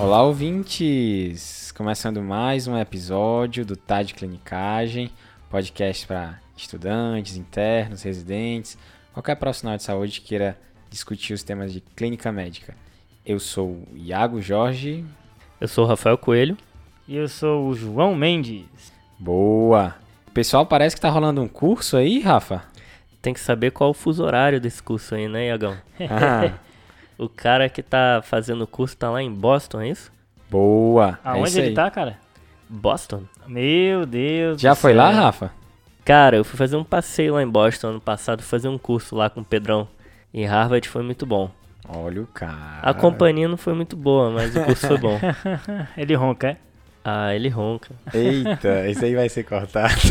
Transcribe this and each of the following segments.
Olá, ouvintes! Começando mais um episódio do Tá de Clinicagem, podcast para estudantes, internos, residentes, qualquer profissional de saúde que queira discutir os temas de clínica médica. Eu sou o Iago Jorge. Eu sou o Rafael Coelho. E eu sou o João Mendes. Boa! Pessoal, parece que tá rolando um curso aí, Rafa? Tem que saber qual o fuso horário desse curso aí, né, Iagão? Ah, O cara que tá fazendo o curso tá lá em Boston, é isso? boa! é Aonde isso ele aí. tá, cara? Boston? Meu Deus. Já do foi céu. lá, Rafa? Cara, eu fui fazer um passeio lá em Boston ano passado, fazer um curso lá com o Pedrão. Em Harvard foi muito bom. Olha o cara. A companhia não foi muito boa, mas o curso foi bom. Ele ronca, é? Ah, ele ronca. Eita, esse aí vai ser cortado.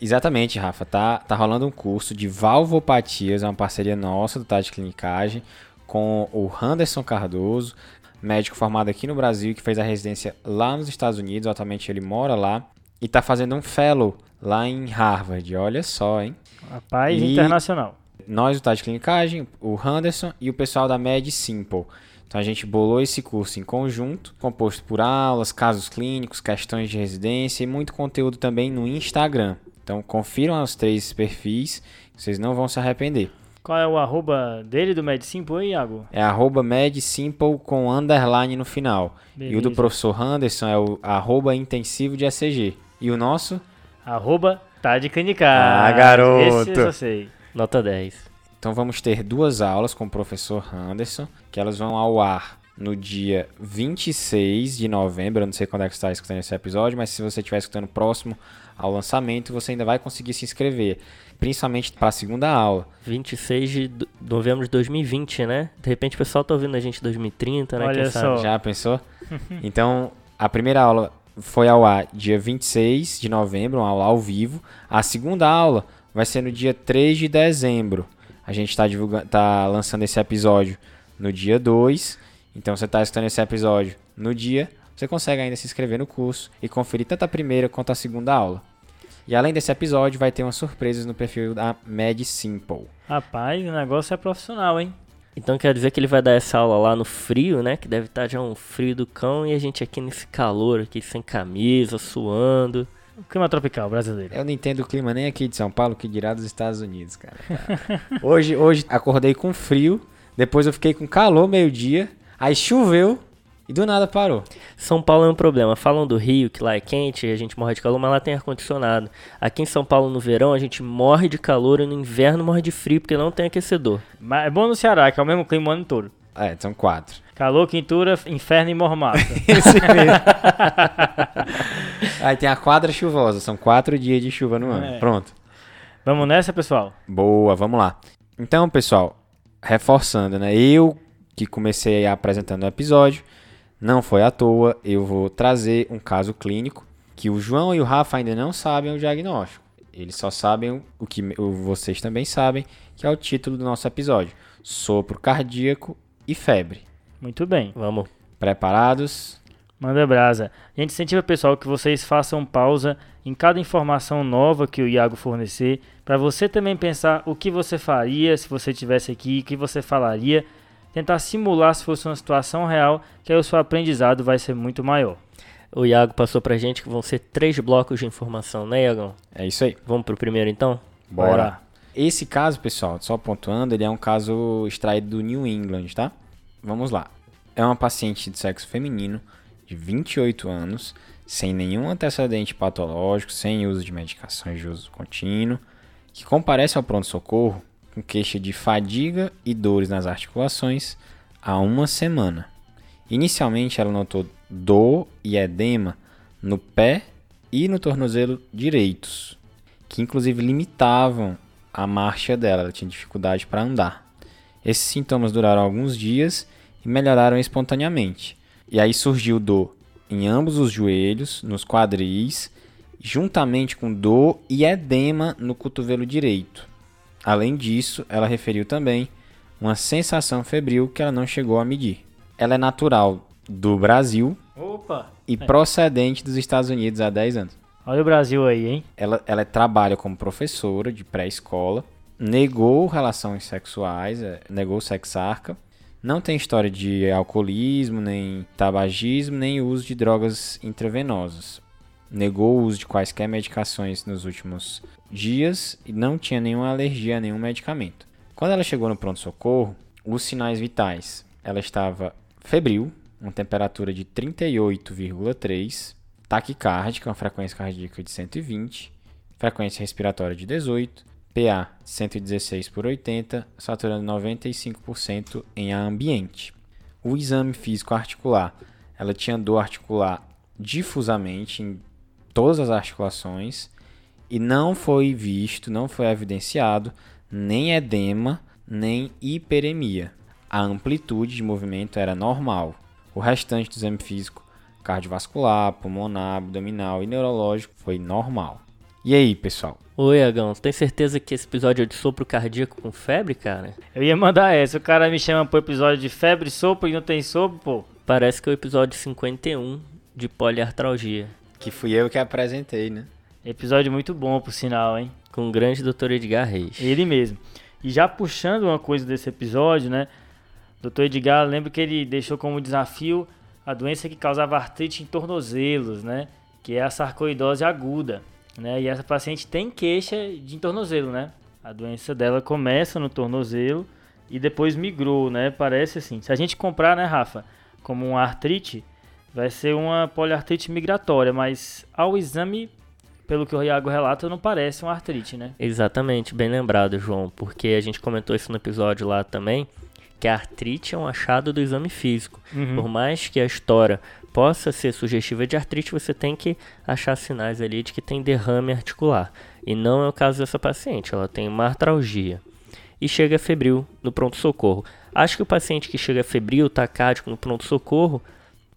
Exatamente, Rafa. Tá, tá rolando um curso de valvopatias, é uma parceria nossa do Tati Clinicagem, com o Anderson Cardoso, médico formado aqui no Brasil, que fez a residência lá nos Estados Unidos. Atualmente ele mora lá e tá fazendo um fellow lá em Harvard. Olha só, hein? Rapaz, E- internacional. nós do Tade Clinicagem, o Henderson e o pessoal da Med Simple. Então a gente bolou esse curso em conjunto, composto por aulas, casos clínicos, questões de residência e muito conteúdo também no Instagram. Então confiram os três perfis, vocês não vão se arrepender. Qual é o arroba dele do Medicimpo aí, Iago? É arroba MedSimple com underline no final. E o do Beleza. professor Henderson é o arroba intensivo de ECG. E o nosso? Arroba tá de clinicar. Ah, garoto. Esse eu só sei. Nota 10. Então vamos ter duas aulas com o professor Anderson, que elas vão ao ar no dia 26 de novembro. Eu não sei quando é que você está escutando esse episódio, mas se você estiver escutando próximo ao lançamento, você ainda vai conseguir se inscrever, principalmente para a segunda aula. 26 de novembro de 2020, né? De repente o pessoal tá ouvindo a gente em 2030, né? Olha Quem só. Já pensou? então, a primeira aula foi ao ar dia 26 de novembro, uma aula ao vivo. A segunda aula vai ser no dia 3 de dezembro. A gente está divulgando, tá lançando esse episódio no dia 2. Então, você está escutando esse episódio no dia, você consegue ainda se inscrever no curso e conferir tanto a primeira quanto a segunda aula. E além desse episódio, vai ter umas surpresas no perfil da Med Simple. Rapaz, o negócio é profissional, hein? Então quer dizer que ele vai dar essa aula lá no frio, né? Que deve estar já um frio do cão e a gente aqui nesse calor aqui sem camisa, suando. O clima tropical brasileiro. Eu não entendo o clima nem aqui de São Paulo, que dirá dos Estados Unidos, cara. Tá. hoje, hoje acordei com frio, depois eu fiquei com calor meio-dia, aí choveu e do nada parou. São Paulo é um problema. Falam do Rio, que lá é quente, a gente morre de calor, mas lá tem ar-condicionado. Aqui em São Paulo, no verão, a gente morre de calor e no inverno morre de frio, porque não tem aquecedor. Mas é bom no Ceará, que é o mesmo clima o ano todo. É, são quatro. Calor, quintura, inferno e mormaço. Esse mesmo. aí tem a quadra chuvosa, são quatro dias de chuva no ano. É. Pronto. Vamos nessa, pessoal? Boa, vamos lá. Então, pessoal, reforçando, né? Eu que comecei apresentando o episódio, não foi à toa, eu vou trazer um caso clínico que o João e o Rafa ainda não sabem o diagnóstico. Eles só sabem o que vocês também sabem, que é o título do nosso episódio: Sopro cardíaco e febre. Muito bem. Vamos. Preparados? Manda brasa. A gente incentiva, pessoal, que vocês façam pausa em cada informação nova que o Iago fornecer, para você também pensar o que você faria se você estivesse aqui, o que você falaria, tentar simular se fosse uma situação real, que aí o seu aprendizado vai ser muito maior. O Iago passou pra gente que vão ser três blocos de informação, né, Iagão? É isso aí. Vamos pro primeiro então? Bora. lá. Esse caso, pessoal, só pontuando, ele é um caso extraído do New England, tá? Vamos lá. É uma paciente de sexo feminino, de 28 anos, sem nenhum antecedente patológico, sem uso de medicações de uso contínuo, que comparece ao pronto-socorro com queixa de fadiga e dores nas articulações há uma semana. Inicialmente, ela notou dor e edema no pé e no tornozelo direitos, que inclusive limitavam a marcha dela, ela tinha dificuldade para andar. Esses sintomas duraram alguns dias e melhoraram espontaneamente. E aí surgiu dor em ambos os joelhos, nos quadris, juntamente com dor e edema no cotovelo direito. Além disso, ela referiu também uma sensação febril que ela não chegou a medir. Ela é natural do Brasil Opa! e procedente dos Estados Unidos há 10 anos. Olha o Brasil aí, hein? Ela, ela trabalha como professora de pré-escola, negou relações sexuais, é, negou sexarca, Não tem história de alcoolismo, nem tabagismo, nem uso de drogas intravenosas. Negou o uso de quaisquer medicações nos últimos dias e não tinha nenhuma alergia a nenhum medicamento. Quando ela chegou no pronto-socorro, os sinais vitais. Ela estava febril, uma temperatura de 38,3, taquicárdica, uma frequência cardíaca de 120, frequência respiratória de 18, PA 116 por 80, saturando 95% em ambiente. O exame físico articular, ela tinha dor articular difusamente em todas as articulações e não foi visto, não foi evidenciado nem edema, nem hiperemia. A amplitude de movimento era normal. O restante do exame físico, cardiovascular, pulmonar, abdominal e neurológico, foi normal. E aí, pessoal? Oi, Agão, tem certeza que esse episódio é de sopro cardíaco com febre, cara? Eu ia mandar essa. O cara me chama pro episódio de febre, sopro e não tem sopro, pô. Parece que é o episódio 51 de poliartralgia. Que fui eu que apresentei, né? Episódio muito bom, por sinal, hein? Com o grande Dr. Edgar Reis. Ele mesmo. E já puxando uma coisa desse episódio, né? Dr. Edgar, lembro que ele deixou como desafio a doença que causava artrite em tornozelos, né? Que é a sarcoidose aguda, né? E essa paciente tem queixa de tornozelo, né? A doença dela começa no tornozelo e depois migrou, né? Parece assim. Se a gente comprar, né, Rafa, como uma artrite, vai ser uma poliartrite migratória, mas ao exame pelo que o Iago relata, não parece uma artrite, né? Exatamente, bem lembrado, João, porque a gente comentou isso no episódio lá também, que a artrite é um achado do exame físico. Uhum. Por mais que a história possa ser sugestiva de artrite, você tem que achar sinais ali de que tem derrame articular. E não é o caso dessa paciente, ela tem uma artralgia. E chega febril no pronto-socorro. Acho que o paciente que chega febril, tacádico no pronto-socorro,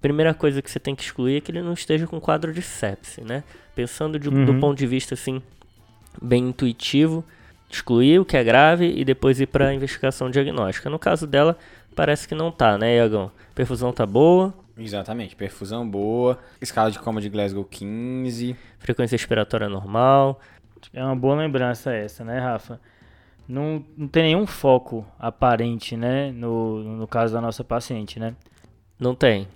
primeira coisa que você tem que excluir é que ele não esteja com quadro de sepse, né? Pensando de, Uhum. do ponto de vista assim, bem intuitivo, excluir o que é grave e depois ir para a investigação diagnóstica. No caso dela, parece que não tá, né, Iagão? Perfusão tá boa, Exatamente, perfusão boa, escala de coma de Glasgow 15. frequência respiratória normal. É uma boa lembrança essa, né, Rafa? Não, não tem nenhum foco aparente, né, no, no caso da nossa paciente, né? Não tem.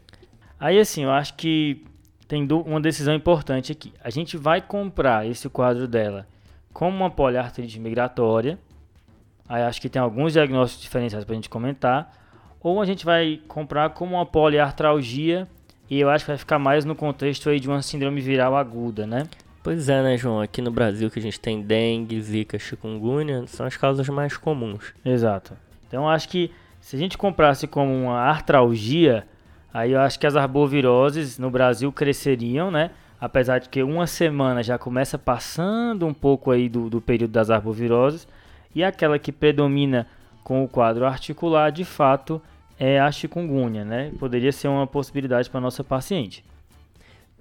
Aí, assim, eu acho que tem uma decisão importante aqui. A gente vai comprar esse quadro dela como uma poliartrite migratória. Aí acho que tem alguns diagnósticos diferenciados para a gente comentar. Ou a gente vai comprar como uma poliartralgia. E eu acho que vai ficar mais no contexto aí de uma síndrome viral aguda, né? Pois é, né, João? Aqui no Brasil que a gente tem dengue, zika, chikungunya, são as causas mais comuns. Exato. Então acho que se a gente comprasse como uma artralgia, aí eu acho que as arboviroses no Brasil cresceriam, né? Apesar de que uma semana já começa passando um pouco aí do, do período das arboviroses. E aquela que predomina com o quadro articular, de fato, é a chikungunya, né? Poderia ser uma possibilidade para nossa paciente.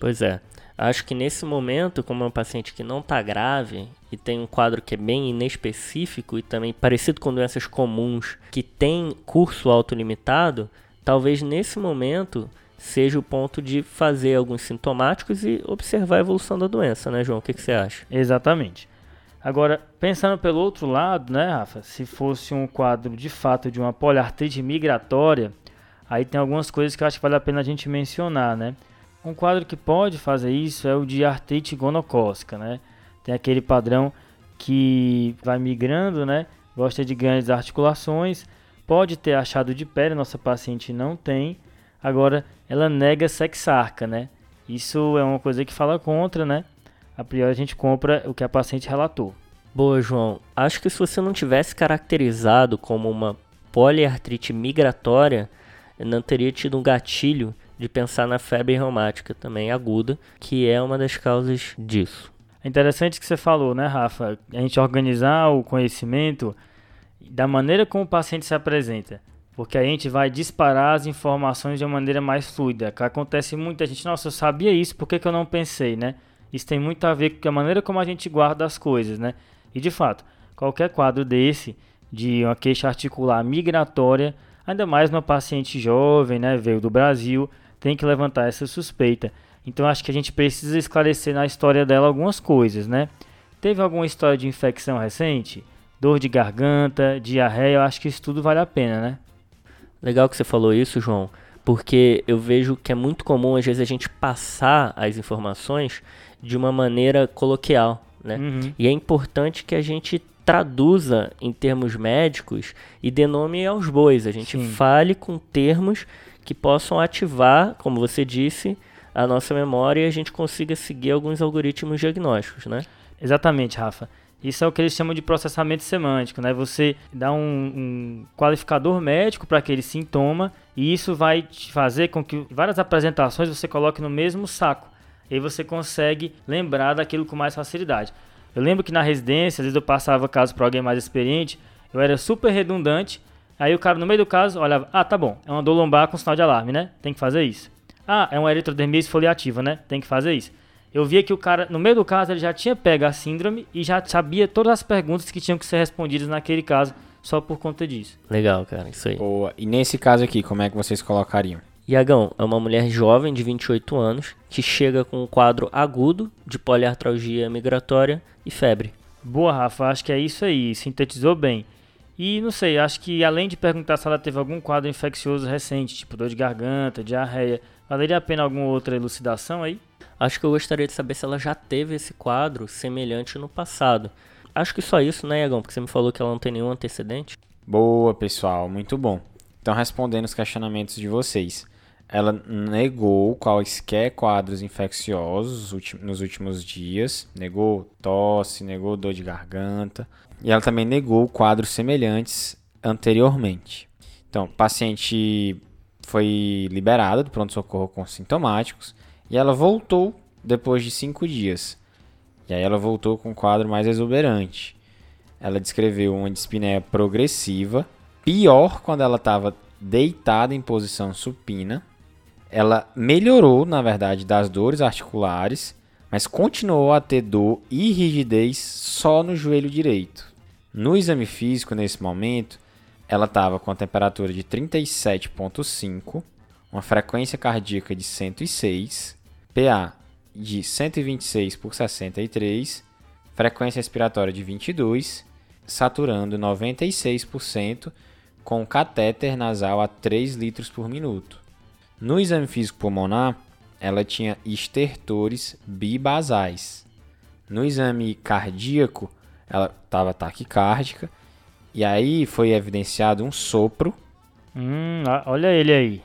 Pois é. Acho que nesse momento, como é um paciente que não está grave e tem um quadro que é bem inespecífico e também parecido com doenças comuns que tem curso autolimitado, talvez nesse momento seja o ponto de fazer alguns sintomáticos e observar a evolução da doença, né, João? O que, que você acha? Exatamente. Agora, pensando pelo outro lado, né, Rafa? Se fosse um quadro de fato de uma poliartrite migratória, aí tem algumas coisas que eu acho que vale a pena a gente mencionar, né? Um quadro que pode fazer isso é o de artrite gonocócica, né? Tem aquele padrão que vai migrando, né? Gosta de grandes articulações, pode ter achado de pele, nossa paciente não tem. Agora, ela nega sexarca, né? Isso é uma coisa que fala contra, né? A priori a gente compra o que a paciente relatou. Boa, João. Acho que se você não tivesse caracterizado como uma poliartrite migratória, não teria tido um gatilho de pensar na febre reumática também aguda, que é uma das causas disso. É interessante que você falou, né, Rafa? A gente organizar o conhecimento da maneira como o paciente se apresenta. Porque a gente vai disparar as informações de uma maneira mais fluida. Que acontece muita gente, nossa, eu sabia isso, por que, que eu não pensei, né? Isso tem muito a ver com a maneira como a gente guarda as coisas, né? E de fato, qualquer quadro desse, de uma queixa articular migratória, ainda mais uma paciente jovem, né, veio do Brasil, tem que levantar essa suspeita. Então acho que a gente precisa esclarecer na história dela algumas coisas, né? Teve alguma história de infecção recente? Dor de garganta, diarreia, eu acho que isso tudo vale a pena, né? Legal que você falou isso, João, porque eu vejo que é muito comum às vezes a gente passar as informações de uma maneira coloquial, né? Uhum. E é importante que a gente traduza em termos médicos e dê nome aos bois. A gente Sim. fale com termos que possam ativar, como você disse, a nossa memória e a gente consiga seguir alguns algoritmos diagnósticos, né? Exatamente, Rafa. Isso é o que eles chamam de processamento semântico, né? Você dá um, um qualificador médico para aquele sintoma e isso vai fazer com que várias apresentações você coloque no mesmo saco. E aí você consegue lembrar daquilo com mais facilidade. Eu lembro que na residência, às vezes eu passava caso para alguém mais experiente, eu era super redundante. Aí o cara no meio do caso olhava, ah, tá bom, é uma dor lombar com sinal de alarme, né? Tem que fazer isso. Ah, é uma eritrodermia esfoliativa, né? Tem que fazer isso. Eu via que o cara, no meio do caso, ele já tinha pego a síndrome e já sabia todas as perguntas que tinham que ser respondidas naquele caso, só por conta disso. Legal, cara, isso aí. Boa. E nesse caso aqui, como é que vocês colocariam? Iagão é uma mulher jovem de 28 anos que chega com um quadro agudo de poliartralgia migratória e febre. Boa, Rafa, acho que é isso aí, sintetizou bem. E não sei, acho que além de perguntar se ela teve algum quadro infeccioso recente, tipo dor de garganta, diarreia, valeria a pena alguma outra elucidação aí? Acho que eu gostaria de saber se ela já teve esse quadro semelhante no passado. Acho que só isso, né, Iagão? Porque você me falou que ela não tem nenhum antecedente. Boa, pessoal, muito bom. Então, respondendo os questionamentos de vocês, ela negou quaisquer quadros infecciosos nos últimos dias, negou tosse, negou dor de garganta, e ela também negou quadros semelhantes anteriormente. Então, paciente foi liberada do pronto-socorro com sintomáticos e ela voltou depois de cinco dias. E aí ela voltou com um quadro mais exuberante. Ela descreveu uma dispneia progressiva, pior quando ela estava deitada em posição supina. Ela melhorou, na verdade, das dores articulares, mas continuou a ter dor e rigidez só no joelho direito. No exame físico, nesse momento, ela estava com a temperatura de 37,5, uma frequência cardíaca de 106, PA de 126 por 63, frequência respiratória de 22, saturando 96% com catéter nasal a 3 litros por minuto. No exame físico pulmonar, ela tinha estertores bibasais. No exame cardíaco, ela estava taquicárdica e aí foi evidenciado um sopro Hum, olha ele aí.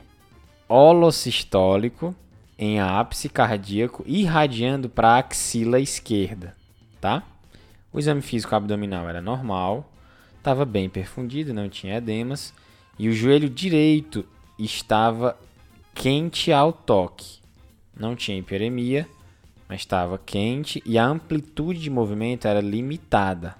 holosistólico em ápice cardíaco irradiando para a axila esquerda, tá? O exame físico abdominal era normal, estava bem perfundido, não tinha edemas, e o joelho direito estava quente ao toque. Não tinha hiperemia, mas estava quente e a amplitude de movimento era limitada.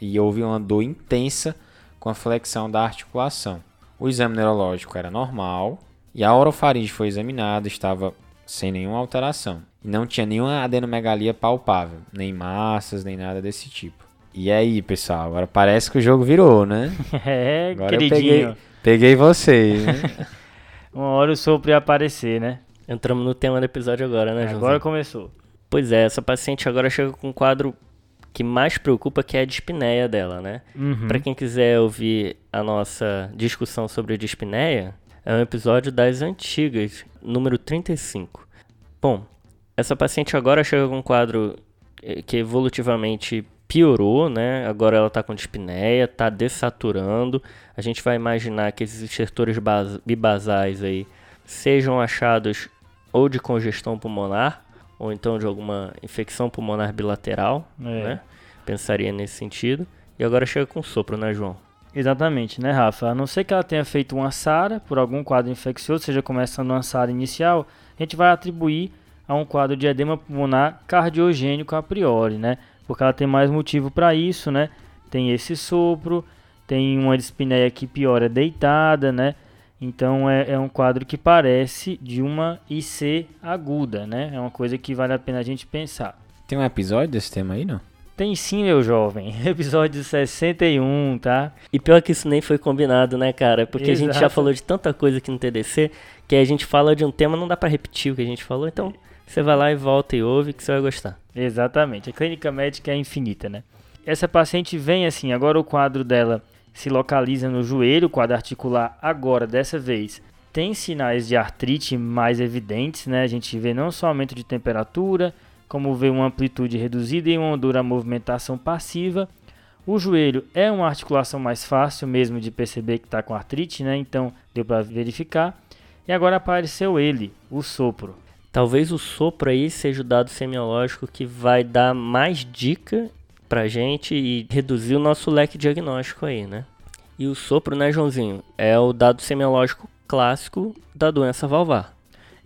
E houve uma dor intensa com a flexão da articulação. O exame neurológico era normal e a orofaringe foi examinada, estava sem nenhuma alteração. E não tinha nenhuma adenomegalia palpável, nem massas, nem nada desse tipo. E aí, pessoal, agora parece que o jogo virou, né? É, Agora eu queridinho. peguei, peguei vocês, né? Uma hora o sopro ia aparecer, né? Entramos no tema do episódio agora, né, João? Agora começou. Pois é, essa paciente agora chega com um quadro que mais preocupa, que é a dispneia dela, né? Uhum. Pra quem quiser ouvir a nossa discussão sobre dispneia, é um episódio das antigas, número 35. Bom, essa paciente agora chega com um quadro eh, que evolutivamente piorou, né? Agora ela tá com dispneia, tá dessaturando. A gente vai imaginar que esses estertores bas- bibasais aí sejam achados ou de congestão pulmonar, ou então de alguma infecção pulmonar bilateral, É. né? Pensaria nesse sentido. E agora chega com sopro, né, João? Exatamente, né, Rafa? A não ser que ela tenha feito uma SARA por algum quadro infeccioso, seja começando uma SARA inicial, a gente vai atribuir a um quadro de edema pulmonar cardiogênico a priori, né? Porque ela tem mais motivo para isso, né? Tem esse sopro, tem uma dispneia que piora deitada, né? Então é, é um quadro que parece de uma IC aguda, né? É uma coisa que vale a pena a gente pensar. Tem um episódio desse tema aí, não? Tem sim, meu jovem. Episódio 61, tá? E pior que isso nem foi combinado, né, cara? Porque a gente já Exato. falou de tanta coisa aqui no TDC que a gente fala de um tema, não dá pra repetir o que a gente falou. Então, você vai lá e volta e ouve que você vai gostar. Exatamente. A clínica médica é infinita, né? Essa paciente vem assim, agora o quadro dela se localiza no joelho quadrarticular agora dessa vez tem sinais de artrite mais evidentes, né? A gente vê não só aumento de temperatura, como vê uma amplitude reduzida e uma dura movimentação passiva. O joelho é uma articulação mais fácil mesmo de perceber que está com artrite, né? Então deu para verificar. E agora apareceu ele, o sopro. Talvez o sopro aí seja o dado semiológico que vai dar mais dica pra gente e reduzir o nosso leque diagnóstico aí, né? E o sopro, né, Joãozinho, é o dado semiológico clássico da doença valvar.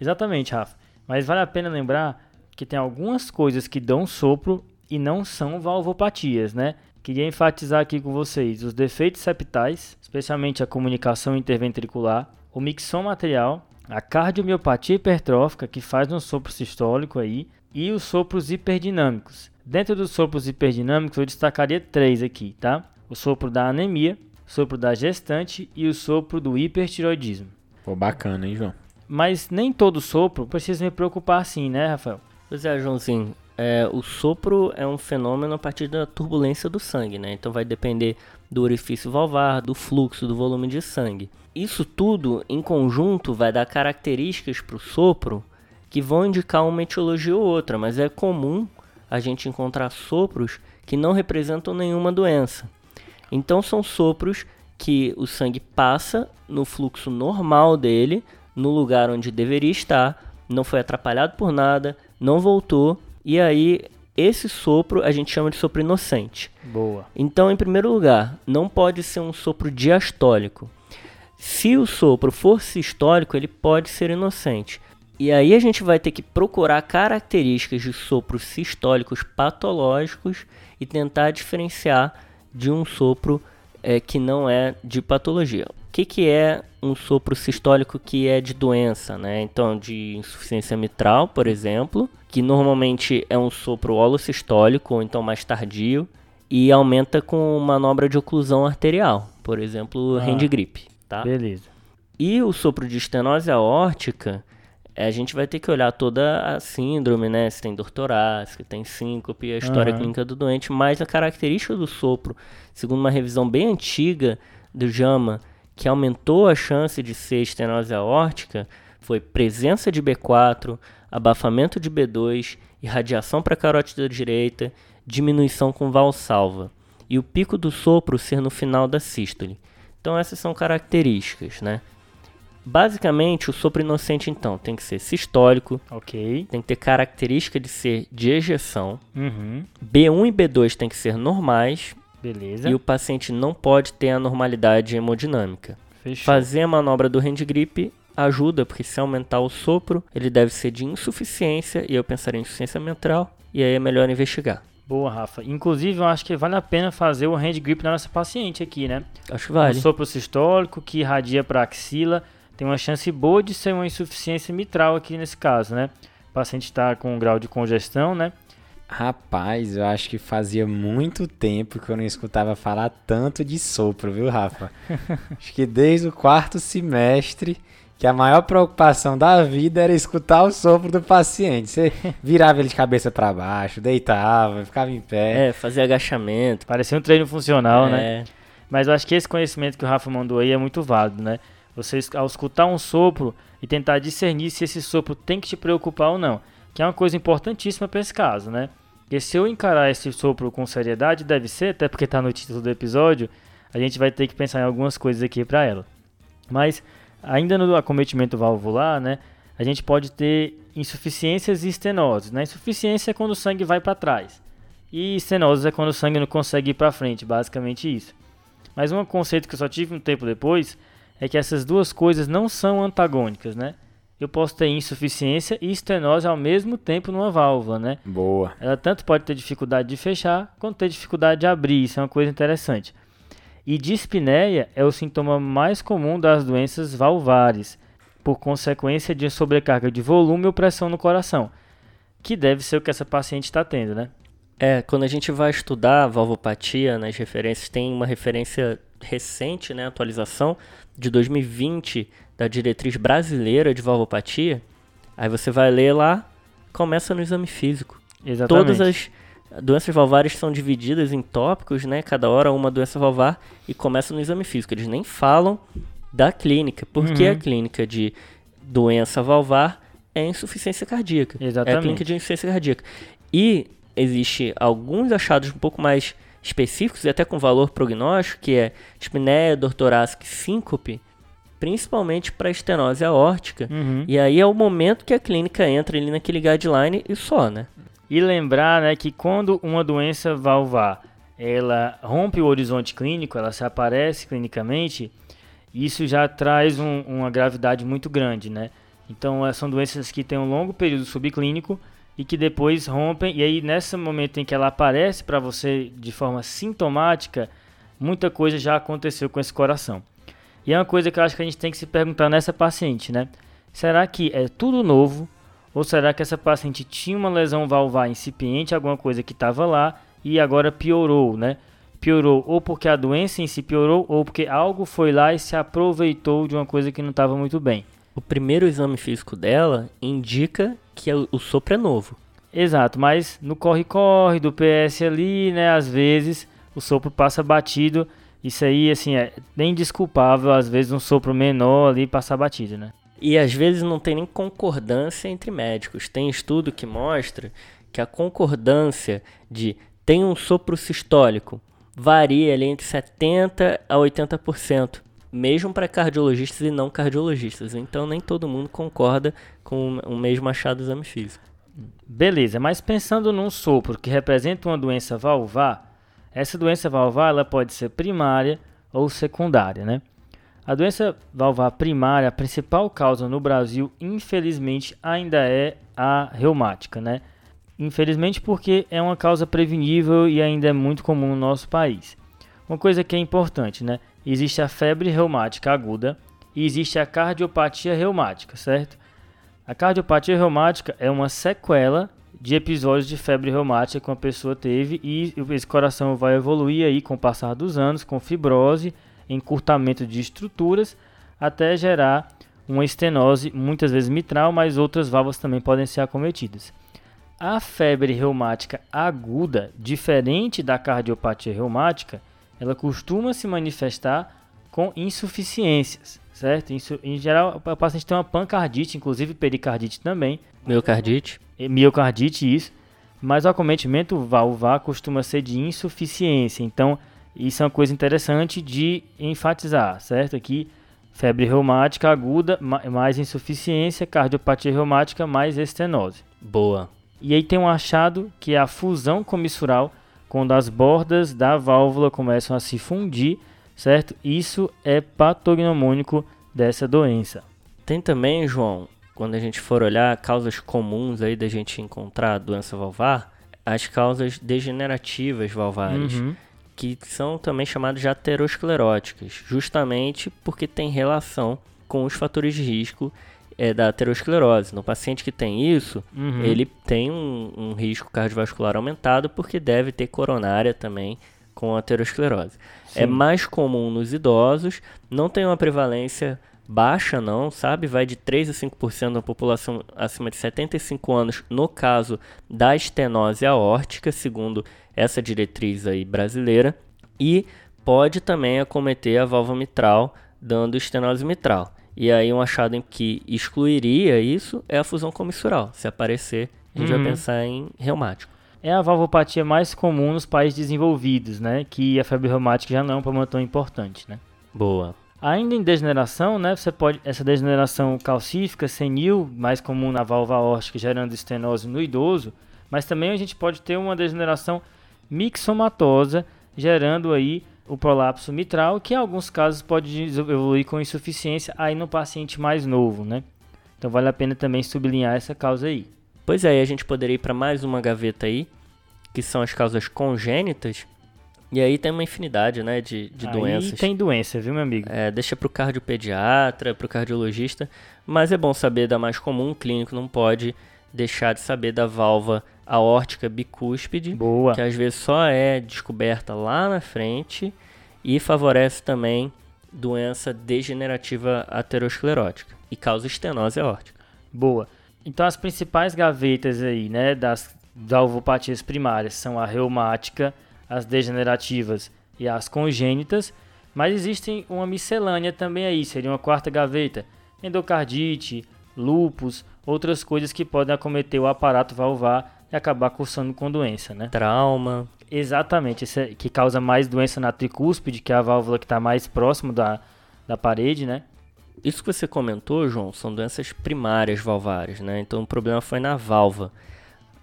Exatamente, Rafa. Mas vale a pena lembrar que tem algumas coisas que dão sopro e não são valvopatias, né? Queria enfatizar aqui com vocês os defeitos septais, especialmente a comunicação interventricular, o mixom material, a cardiomiopatia hipertrófica, que faz um sopro sistólico aí, e os sopros hiperdinâmicos. Dentro dos sopros hiperdinâmicos, eu destacaria três aqui, tá? O sopro da anemia, sopro da gestante e o sopro do hipertiroidismo. Pô, bacana, hein, João? Mas nem todo sopro precisa me preocupar assim, né, Rafael? Pois é, Joãozinho. É, o sopro é um fenômeno a partir da turbulência do sangue, né? Então vai depender do orifício valvar, do fluxo, do volume de sangue. Isso tudo em conjunto vai dar características para o sopro que vão indicar uma etiologia ou outra, mas é comum a gente encontrar sopros que não representam nenhuma doença. Então são sopros que o sangue passa no fluxo normal dele, no lugar onde deveria estar, não foi atrapalhado por nada, não voltou, e aí esse sopro a gente chama de sopro inocente. Boa. Então, em primeiro lugar, não pode ser um sopro diastólico. Se o sopro for sistólico, ele pode ser inocente. E aí a gente vai ter que procurar características de sopros sistólicos patológicos e tentar diferenciar de um sopro é, que não é de patologia. O que, que é um sopro sistólico que é de doença, né? Então, de insuficiência mitral, por exemplo, que normalmente é um sopro holosistólico, ou então mais tardio, e aumenta com manobra de oclusão arterial, por exemplo, ah, hand grip, tá? Beleza. E o sopro de estenose aórtica, a gente vai ter que olhar toda a síndrome, né? Se tem dor torácica, tem síncope, a história uhum. clínica do doente, mas a característica do sopro, segundo uma revisão bem antiga do JAMA, que aumentou a chance de ser estenose aórtica, foi presença de B4, abafamento de B2, irradiação para a carótida direita, diminuição com valsalva e o pico do sopro ser no final da sístole. Então essas são características, né? Basicamente, o sopro inocente, então, tem que ser sistólico. Ok. Tem que ter característica de ser de ejeção. Uhum. B1 e B2 tem que ser normais. Beleza. E o paciente não pode ter anormalidade hemodinâmica. Fechou. Fazer a manobra do hand grip ajuda, porque se aumentar o sopro, ele deve ser de insuficiência, e eu pensaria em insuficiência mental, e aí é melhor investigar. Boa, Rafa. Inclusive, eu acho que vale a pena fazer o hand grip na nossa paciente aqui, né? Acho que vale. Um sopro sistólico que irradia para a axila tem uma chance boa de ser uma insuficiência mitral aqui nesse caso, né? O paciente está com um grau de congestão, né? Rapaz, eu acho que fazia muito tempo que eu não escutava falar tanto de sopro, viu, Rafa? acho que desde o quarto semestre que a maior preocupação da vida era escutar o sopro do paciente. Você virava ele de cabeça para baixo, deitava, ficava em pé. É, fazia agachamento. Parecia um treino funcional, né? é. né? Mas eu acho que esse conhecimento que o Rafa mandou aí é muito válido, né? Você, ao escutar um sopro e tentar discernir se esse sopro tem que te preocupar ou não, que é uma coisa importantíssima para esse caso, né? Porque se eu encarar esse sopro com seriedade, deve ser, até porque está no título do episódio, a gente vai ter que pensar em algumas coisas aqui para ela. Mas, ainda no acometimento valvular, né? A gente pode ter insuficiências e estenoses. Né? Insuficiência é quando o sangue vai para trás. E estenose é quando o sangue não consegue ir para frente, basicamente isso. Mas um conceito que eu só tive um tempo depois é que essas duas coisas não são antagônicas, né? Eu posso ter insuficiência e estenose ao mesmo tempo numa válvula, né? Boa. Ela tanto pode ter dificuldade de fechar, quanto ter dificuldade de abrir. Isso é uma coisa interessante. E dispneia é o sintoma mais comum das doenças valvares, por consequência de sobrecarga de volume ou pressão no coração, que deve ser o que essa paciente está tendo, né? É, quando a gente vai estudar valvopatia nas referências, tem uma referência recente, né, atualização de 2020 da diretriz brasileira de valvopatia. Aí você vai ler lá, começa no exame físico. Exatamente. Todas as Doenças valvares são divididas em tópicos, né? Cada hora uma doença valvar e começa no exame físico. Eles nem falam da clínica, porque Uhum. a clínica de doença valvar é insuficiência cardíaca. É a Exatamente. clínica de insuficiência cardíaca. E existe alguns achados um pouco mais específicos e até com valor prognóstico, que é dispneia, dor torácica e síncope, principalmente para estenose aórtica. Uhum. E aí é o momento que a clínica entra ali naquele guideline e só, né? E lembrar, né, que quando uma doença valvar, ela rompe o horizonte clínico, ela se aparece clinicamente, isso já traz um- uma gravidade muito grande, né? Então, eh, são doenças que têm um longo período subclínico e que depois rompem, e aí nesse momento em que ela aparece para você de forma sintomática, muita coisa já aconteceu com esse coração. E é uma coisa que eu acho que a gente tem que se perguntar nessa paciente, né? Será que é tudo novo? Ou será que essa paciente tinha uma lesão valvar incipiente, alguma coisa que estava lá e agora piorou, né? Piorou ou porque a doença em si piorou ou porque algo foi lá e se aproveitou de uma coisa que não estava muito bem. O primeiro exame físico dela indica que é o sopro é novo. Exato, mas no corre-corre do PS ali, né, às vezes o sopro passa batido. Isso aí, assim, é bem desculpável, às vezes um sopro menor ali passar batido, né? E às vezes não tem nem concordância entre médicos. Tem estudo que mostra que a concordância de tem um sopro sistólico varia ali entre 70 a 80%, mesmo para cardiologistas e não cardiologistas. Então nem todo mundo concorda com o mesmo achado do exame físico. Beleza, mas pensando num sopro que representa uma doença valvar, essa doença valvar ela pode ser primária ou secundária, né? A doença valvar primária, a principal causa no Brasil, infelizmente, ainda é a reumática, né? Infelizmente porque é uma causa prevenível e ainda é muito comum no nosso país. Uma coisa que é importante, né? Existe a febre reumática aguda e existe a cardiopatia reumática, certo? A cardiopatia reumática é uma sequela de episódios de febre reumática que uma pessoa teve e esse coração vai evoluir aí com o passar dos anos, com fibrose, encurtamento de estruturas, até gerar uma estenose, muitas vezes mitral, mas outras válvulas também podem ser acometidas. A febre reumática aguda, diferente da cardiopatia reumática, ela costuma se manifestar com insuficiências, certo? Insu- em geral, o paciente tem uma pancardite, inclusive pericardite também, Miocardite. e miocardite isso, mas o acometimento valvar costuma ser de insuficiência. Então, isso é uma coisa interessante de enfatizar, certo? Aqui, febre reumática aguda, ma- mais insuficiência, cardiopatia reumática, mais estenose. Boa. E aí tem um achado que é a fusão comissural, quando as bordas da válvula começam a se fundir, certo? Isso é patognomônico dessa doença. Tem também, João, quando a gente for olhar causas comuns aí da gente encontrar doença valvar, as causas degenerativas valvares, Uhum. que são também chamadas de ateroscleróticas, justamente porque tem relação com os fatores de risco eh, da aterosclerose. No paciente que tem isso, Uhum. ele tem um, um risco cardiovascular aumentado porque deve ter coronária também com aterosclerose. É Sim. mais comum nos idosos, não tem uma prevalência baixa não, sabe? Vai de 3 a 5% da população acima de 75 anos no caso da estenose aórtica, segundo essa diretriz aí brasileira, e pode também acometer a válvula mitral, dando estenose mitral. E aí um achado em que excluiria isso é a fusão comissural. Se aparecer, a gente Uhum. vai pensar em reumático. É a valvopatia mais comum nos países desenvolvidos, né? Que a febre reumática já não é um problema tão importante, né? Boa. Ainda em degeneração, né? Você pode essa degeneração calcífica, senil, mais comum na válvula aórtica, gerando estenose no idoso, mas também a gente pode ter uma degeneração mixomatosa, gerando aí o prolapso mitral, que em alguns casos pode evoluir com insuficiência aí no paciente mais novo, né? Então vale a pena também sublinhar essa causa aí. Pois é, a gente poderia ir para mais uma gaveta aí, que são as causas congênitas. E aí tem uma infinidade, né, de, de aí doenças. tem doença, viu, meu amigo? É, deixa pro cardiopediatra, pro cardiologista, mas é bom saber da mais comum, o clínico não pode deixar de saber da válvula aórtica bicúspide, Boa. que às vezes só é descoberta lá na frente e favorece também doença degenerativa aterosclerótica e causa estenose aórtica. Boa. Então as principais gavetas aí, né, das valvopatias primárias são a reumática, as degenerativas e as congênitas, mas existem uma miscelânea também aí, seria uma quarta gaveta, endocardite, lupus, outras coisas que podem acometer o aparato valvar e acabar cursando com doença, né? Trauma. Exatamente, esse é, que causa mais doença na tricúspide, que é a válvula que está mais próximo da, da parede, né? Isso que você comentou, João, são doenças primárias valvares, né? Então o problema foi na válvula.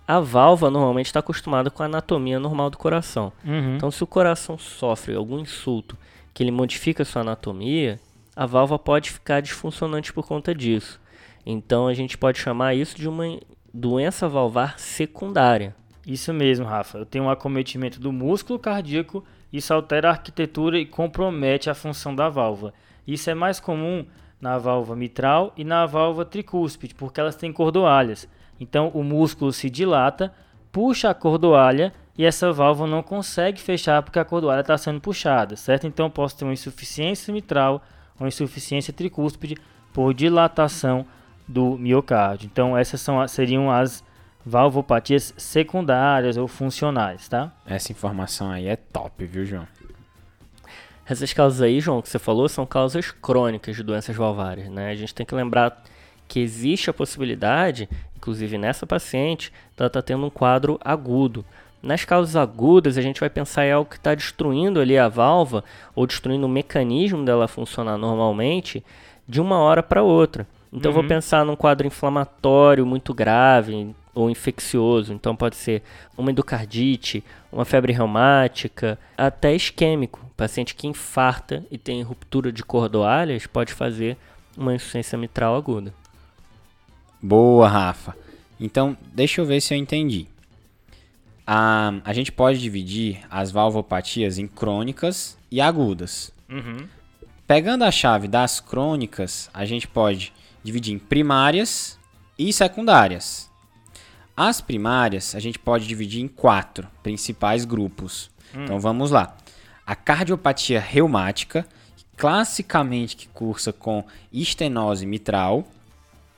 A válvula normalmente está acostumada com a anatomia normal do coração. Uhum. Então, se o coração sofre algum insulto que ele modifica sua anatomia, a válvula pode ficar disfuncionante por conta disso. Então, a gente pode chamar isso de uma doença valvar secundária. Isso mesmo, Rafa. Eu tenho um acometimento do músculo cardíaco, isso altera a arquitetura e compromete a função da válvula. Isso é mais comum na válvula mitral e na válvula tricúspide, porque elas têm cordoalhas. Então o músculo se dilata, puxa a cordoalha e essa válvula não consegue fechar porque a cordoalha está sendo puxada, certo? Então eu posso ter uma insuficiência mitral ou insuficiência tricúspide por dilatação do miocárdio. Então essas são, seriam as valvopatias secundárias ou funcionais, tá? Essa informação aí é top, viu, João? Essas causas aí, João, que você falou, são causas crônicas de doenças valvares, né? A gente tem que lembrar que existe a possibilidade, inclusive nessa paciente, ela está tendo um quadro agudo. Nas causas agudas, a gente vai pensar em algo que está destruindo ali a válvula ou destruindo o mecanismo dela funcionar normalmente de uma hora para outra. Então, uhum. vou pensar num quadro inflamatório muito grave ou infeccioso. Então, pode ser uma endocardite, uma febre reumática, até isquêmico. paciente que infarta e tem ruptura de cordoalhas pode fazer uma insuficiência mitral aguda. Boa, Rafa. Então, deixa eu ver se eu entendi. A, a gente pode dividir as valvopatias em crônicas e agudas. Uhum. Pegando a chave das crônicas, a gente pode dividir em primárias e secundárias. As primárias a gente pode dividir em quatro principais grupos. Hum. Então vamos lá. A cardiopatia reumática, classicamente que cursa com estenose mitral,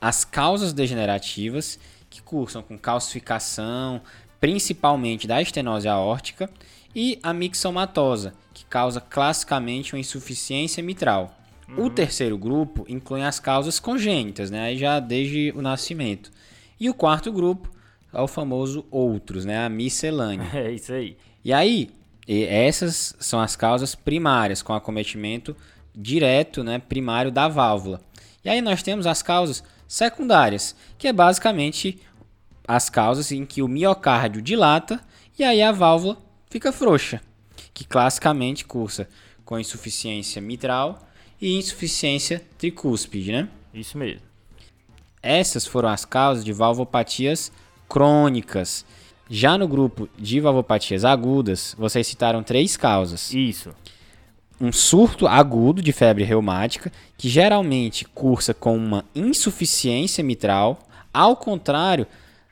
as causas degenerativas, que cursam com calcificação, principalmente da estenose aórtica, e a mixomatosa, que causa classicamente uma insuficiência mitral. Uhum. O terceiro grupo inclui as causas congênitas, né? Aí já desde o nascimento. E o quarto grupo é o famoso outros, né? A miscelânea. É isso aí. E aí, essas são as causas primárias, com acometimento direto, né, primário da válvula. E aí nós temos as causas secundárias, que é basicamente as causas em que o miocárdio dilata e aí a válvula fica frouxa, que classicamente cursa com insuficiência mitral e insuficiência tricúspide, né? Isso mesmo. Essas foram as causas de valvopatias crônicas. Já no grupo de valvopatias agudas, vocês citaram três causas. Isso um surto agudo de febre reumática, que geralmente cursa com uma insuficiência mitral, ao contrário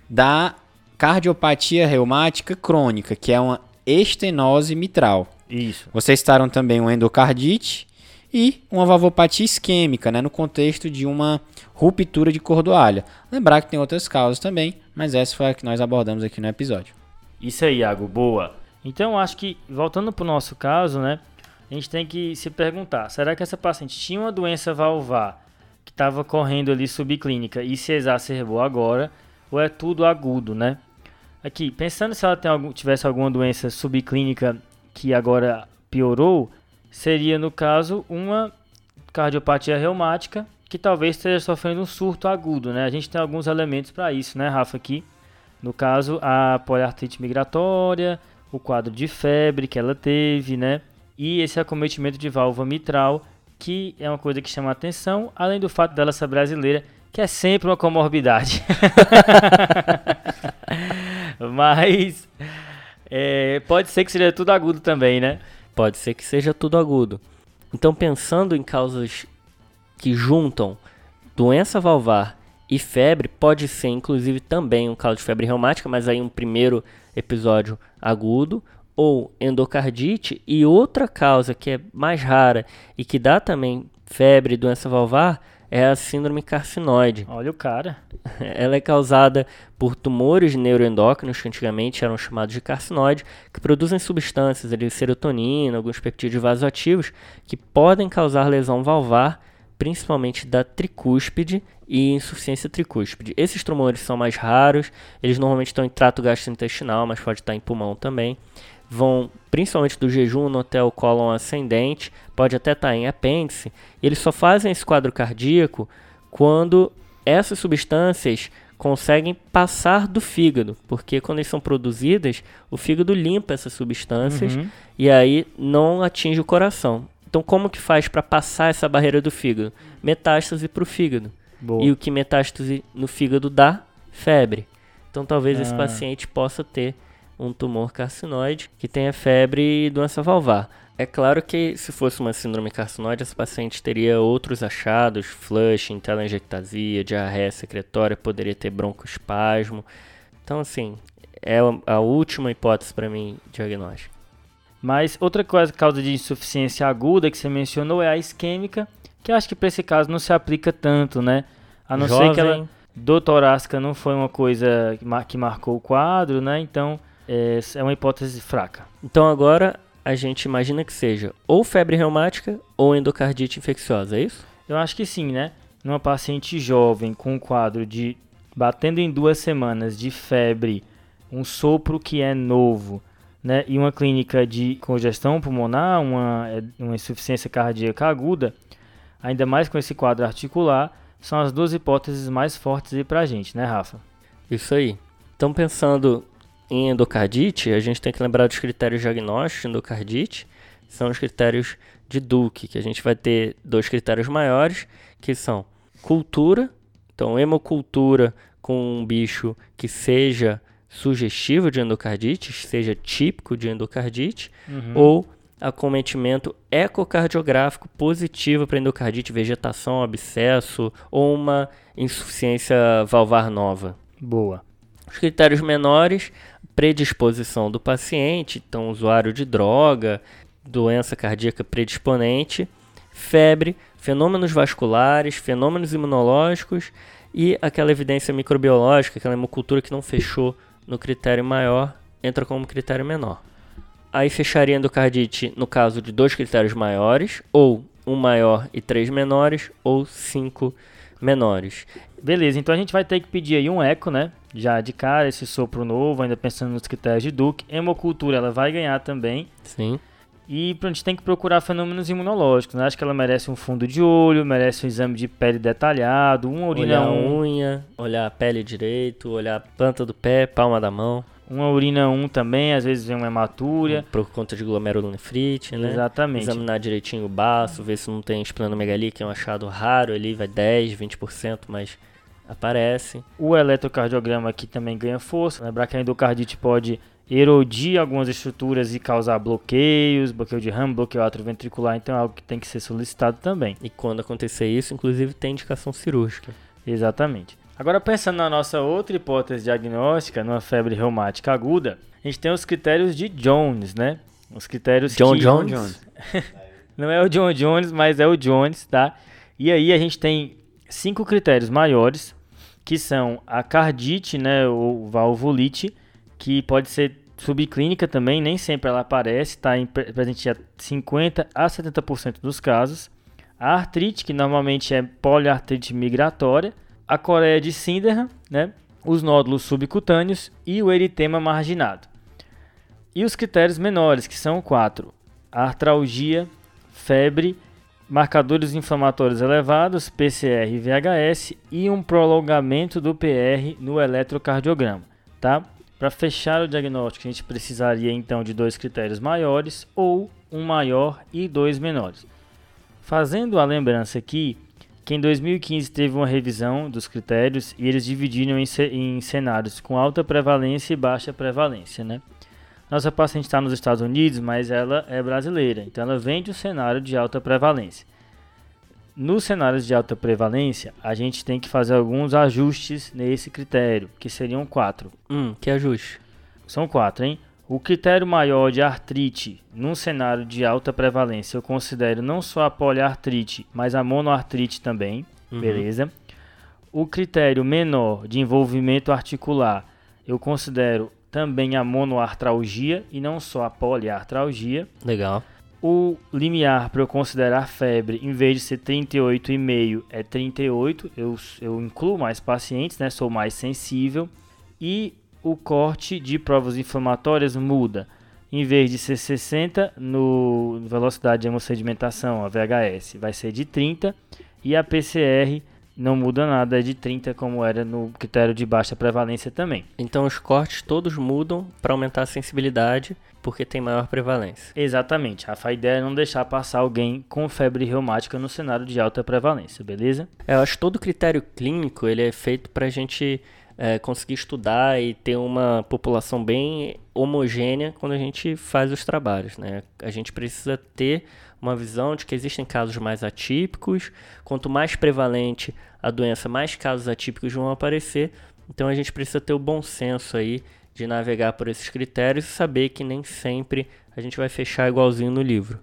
da cardiopatia reumática crônica, que é uma estenose mitral. Isso. Vocês citaram também uma endocardite e uma valvopatia isquêmica, né, no contexto de uma ruptura de cordoalha. Lembrar que tem outras causas também, mas essa foi a que nós abordamos aqui no episódio. Isso aí, Iago, boa. Então, acho que, voltando para o nosso caso, né, a gente tem que se perguntar: será que essa paciente tinha uma doença valvar que estava correndo ali subclínica e se exacerbou agora, ou é tudo agudo, né? Aqui, pensando se ela algum, tivesse alguma doença subclínica que agora piorou, seria no caso uma cardiopatia reumática que talvez esteja sofrendo um surto agudo, né? A gente tem alguns elementos para isso, né, Rafa? Aqui, no caso, a poliartrite migratória, o quadro de febre que ela teve, né? e esse acometimento de válvula mitral, que é uma coisa que chama atenção, além do fato dela ser brasileira, que é sempre uma comorbidade. Mas é, pode ser que seja tudo agudo também, né? Pode ser que seja tudo agudo. Então, pensando em causas que juntam doença valvar e febre, pode ser inclusive também um caso de febre reumática, mas aí um primeiro episódio agudo, ou endocardite e outra causa que é mais rara e que dá também febre e doença valvar é a síndrome carcinoide. Olha o cara. Ela é causada por tumores neuroendócrinos, que antigamente eram chamados de carcinoide, que produzem substâncias, ali, serotonina, alguns peptídeos vasoativos, que podem causar lesão valvar, principalmente da tricúspide e insuficiência tricúspide. Esses tumores são mais raros, eles normalmente estão em trato gastrointestinal, mas pode estar em pulmão também. Vão principalmente do jejum até o cólon ascendente, pode até estar em apêndice. Eles só fazem esse quadro cardíaco quando essas substâncias conseguem passar do fígado, porque quando eles são produzidas, o fígado limpa essas substâncias Uhum. e aí não atinge o coração. Então, como que faz para passar essa barreira do fígado? Metástase para o fígado. Boa. E o que metástase no fígado dá? Febre. Então, talvez esse Ah. paciente possa ter um tumor carcinoide que tenha febre e doença valvar. É claro que se fosse uma síndrome carcinoide, esse paciente teria outros achados, flushing, telangiectasia, diarreia secretória, poderia ter broncoespasmo. Então, assim, é a- última hipótese para mim diagnóstico. Mas outra coisa, causa de insuficiência aguda que você mencionou é a isquêmica, que acho que para esse caso não se aplica tanto, né? A não ser que ela Jovem, dor torácica não foi uma coisa que mar- que marcou o quadro, né? Então é, é uma hipótese fraca. Então agora a gente imagina que seja ou febre reumática ou endocardite infecciosa, é isso? Eu acho que sim, né? Numa paciente jovem com um quadro de batendo em duas semanas de febre, um sopro que é novo, né? E uma clínica de congestão pulmonar, uma, é, uma insuficiência cardíaca aguda, ainda mais com esse quadro articular, são as duas hipóteses mais fortes aí pra gente, né, Rafa? Isso aí. Então pensando em endocardite, a gente tem que lembrar dos critérios diagnósticos de endocardite, são os critérios de Duke, que a gente vai ter dois critérios maiores, que são cultura, então hemocultura com um bicho que seja sugestivo de endocardite, seja típico de endocardite, Uhum. ou acometimento ecocardiográfico positivo para endocardite, vegetação, abscesso ou uma insuficiência valvar nova. Boa. Os critérios menores, predisposição do paciente, então usuário de droga, doença cardíaca predisponente, febre, fenômenos vasculares, fenômenos imunológicos e aquela evidência microbiológica, aquela hemocultura que não fechou no critério maior, entra como critério menor. Aí fecharia endocardite no caso de dois critérios maiores, ou um maior e três menores, ou cinco menores. Beleza, então a gente vai ter que pedir aí um eco, né? Já de cara, esse sopro novo, ainda pensando nos critérios de Duke. Hemocultura, ela vai ganhar também. Sim. E a gente tem que procurar fenômenos imunológicos, né? Acho que ela merece um fundo de olho, merece um exame de pele detalhado, uma urina olhar a 1, unha, olhar a pele direito, olhar a planta do pé, palma da mão, uma urina 1 também, às vezes vem uma hematúria. por conta de glomerulonefrite, né? Exatamente. Examinar direitinho o baço, ver se não tem esplenomegalia, que é um achado raro ali, vai 10, 20%, mas aparece. O eletrocardiograma aqui também ganha força. Lembrar que a endocardite pode erodir algumas estruturas e causar bloqueios, bloqueio de ramo, bloqueio atrioventricular, então é algo que tem que ser solicitado também. E quando acontecer isso, inclusive tem indicação cirúrgica. Exatamente. Agora pensando na nossa outra hipótese diagnóstica, numa febre reumática aguda, a gente tem os critérios de Jones, né? Os critérios John que... Jones? Não é o John Jones, mas é o Jones, tá? E aí a gente tem cinco critérios maiores, que são a cardite, né, ou valvulite, que pode ser subclínica também, nem sempre ela aparece, está presente a 50 a 70% dos casos. A artrite, que normalmente é poliartrite migratória, a coreia de Sinderham, né, os nódulos subcutâneos e o eritema marginado. E os critérios menores, que são quatro: artralgia, febre, marcadores inflamatórios elevados, PCR e VHS e um prolongamento do PR no eletrocardiograma, tá? Para fechar o diagnóstico, a gente precisaria então de dois critérios maiores ou um maior e dois menores. Fazendo a lembrança aqui que em 2015 teve uma revisão dos critérios e eles dividiram em, em cenários com alta prevalência e baixa prevalência, né? Nossa paciente está nos Estados Unidos, mas ela é brasileira, então ela vem de um cenário de alta prevalência. Nos cenários de alta prevalência, a gente tem que fazer alguns ajustes nesse critério, que seriam quatro. Hum, que ajuste. São quatro, hein? O critério maior de artrite num cenário de alta prevalência, eu considero não só a poliartrite, mas a monoartrite também. Uhum. beleza? O critério menor de envolvimento articular, eu considero também a monoartralgia e não só a poliartralgia. Legal. O limiar para eu considerar febre, em vez de ser 38,5, é 38. Eu, eu incluo mais pacientes, né? Sou mais sensível. E o corte de provas inflamatórias muda. Em vez de ser 60 no velocidade de hemossedimentação, a VHS, vai ser de 30. E a PCR não muda nada, é de 30, como era no critério de baixa prevalência também. Então os cortes todos mudam para aumentar a sensibilidade, porque tem maior prevalência. Exatamente. A ideia é não deixar passar alguém com febre reumática no cenário de alta prevalência, beleza? É, Eu acho que todo critério clínico ele é feito para a gente é, conseguir estudar e ter uma população bem homogênea quando a gente faz os trabalhos. Né? A gente precisa ter uma visão de que existem casos mais atípicos. Quanto mais prevalente a doença, mais casos atípicos vão aparecer. Então a gente precisa ter o bom senso aí de navegar por esses critérios e saber que nem sempre a gente vai fechar igualzinho no livro.